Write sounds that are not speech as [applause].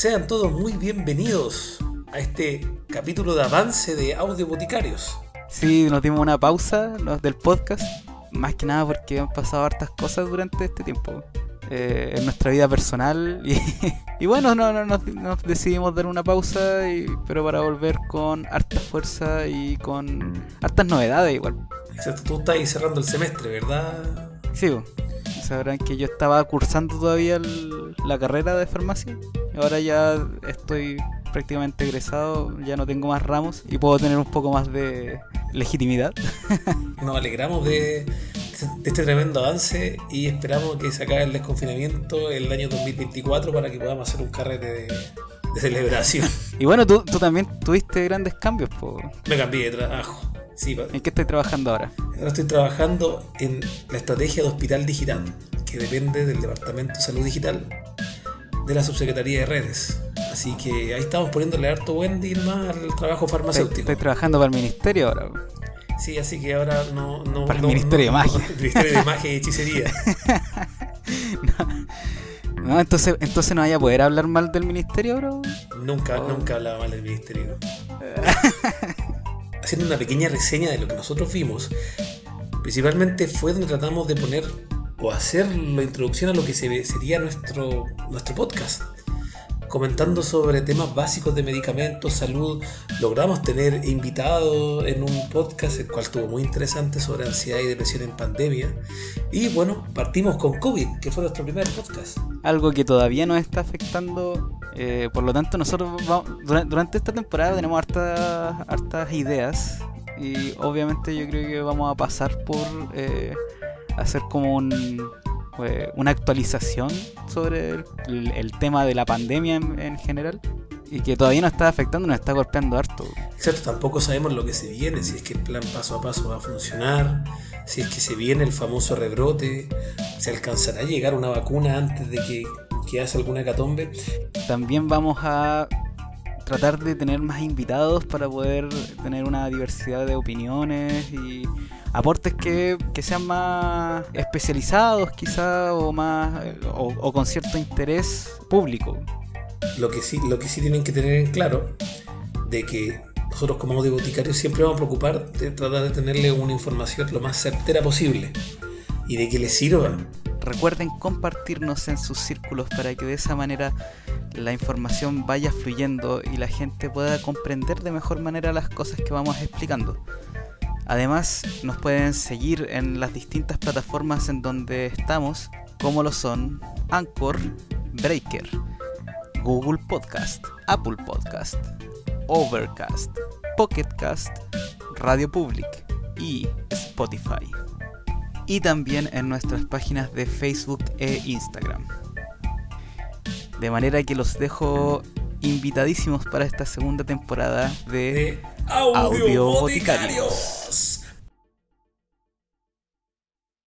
Sean todos muy bienvenidos a este capítulo de avance de Audio Boticarios. Sí, nos dimos una pausa los del podcast, más que nada porque han pasado hartas cosas durante este tiempo. eh, en nuestra vida personal [laughs] y, y bueno, no, no, nos, nos decidimos dar una pausa, y, pero para volver con harta fuerza y con hartas novedades igual. Excepto tú estás ahí cerrando el semestre, ¿verdad? Sí, sabrán que yo estaba cursando todavía el- la carrera de farmacia. Ahora ya estoy prácticamente egresado, ya no tengo más ramos y puedo tener un poco más de legitimidad. [laughs] Nos alegramos de, de este tremendo avance y esperamos que se acabe el desconfinamiento el año 2024 para que podamos hacer un carrete de, de celebración. [laughs] Y bueno, tú, tú también tuviste grandes cambios. po. Me cambié de trabajo. Sí, ¿En qué estás trabajando ahora? ahora estoy trabajando en la estrategia de hospital digital, que depende del Departamento de Salud Digital de la Subsecretaría de Redes. Así que ahí estamos poniéndole harto buen más al trabajo farmacéutico. estoy trabajando para el ministerio ahora. Sí, así que ahora no... no Para el no- Ministerio de no- Magia. el [laughs] Ministerio de Magia y [laughs] Hechicería. No, entonces, entonces no vaya a poder hablar mal del ministerio po. Nunca, Oh. nunca hablaba mal del ministerio. [laughs] Haciendo una pequeña reseña de lo que nosotros vimos, principalmente fue donde tratamos de poner o hacer la introducción a lo que sería nuestro, nuestro podcast. Comentando sobre temas básicos de medicamentos, salud, logramos tener invitados en un podcast, el cual estuvo muy interesante sobre ansiedad y depresión en pandemia. Y bueno, partimos con COVID, que fue nuestro primer podcast. Algo que todavía nos está afectando. eh, por lo tanto, nosotros vamos- dura- durante esta temporada tenemos hartas ideas. Y obviamente yo creo que vamos a pasar por eh, hacer como un, eh, una actualización sobre el, el tema de la pandemia en, en general. Y que todavía nos está afectando, nos está golpeando harto. Exacto, tampoco sabemos lo que se viene, si es que el plan paso a paso va a funcionar, si es que se viene el famoso rebrote, se alcanzará a llegar una vacuna antes de que, que haga alguna hecatombe. También vamos a tratar de tener más invitados para poder tener una diversidad de opiniones y aportes que, que sean más especializados quizá o más o, o con cierto interés público. Lo que sí, lo que sí tienen que tener en claro, de que nosotros como audio boticarios siempre vamos a preocupar de tratar de tenerle una información lo más certera posible y de que les sirva. Recuerden compartirnos en sus círculos para que de esa manera la información vaya fluyendo y la gente pueda comprender de mejor manera las cosas que vamos explicando. Además, nos pueden seguir en las distintas plataformas en donde estamos, como lo son Anchor, Breaker, Google Podcast, Apple Podcast, Overcast, Pocketcast, Radio Public y Spotify. Y también en nuestras páginas de Facebook e Instagram. De manera que los dejo invitadísimos para esta segunda temporada de De audio, Audio boticarios.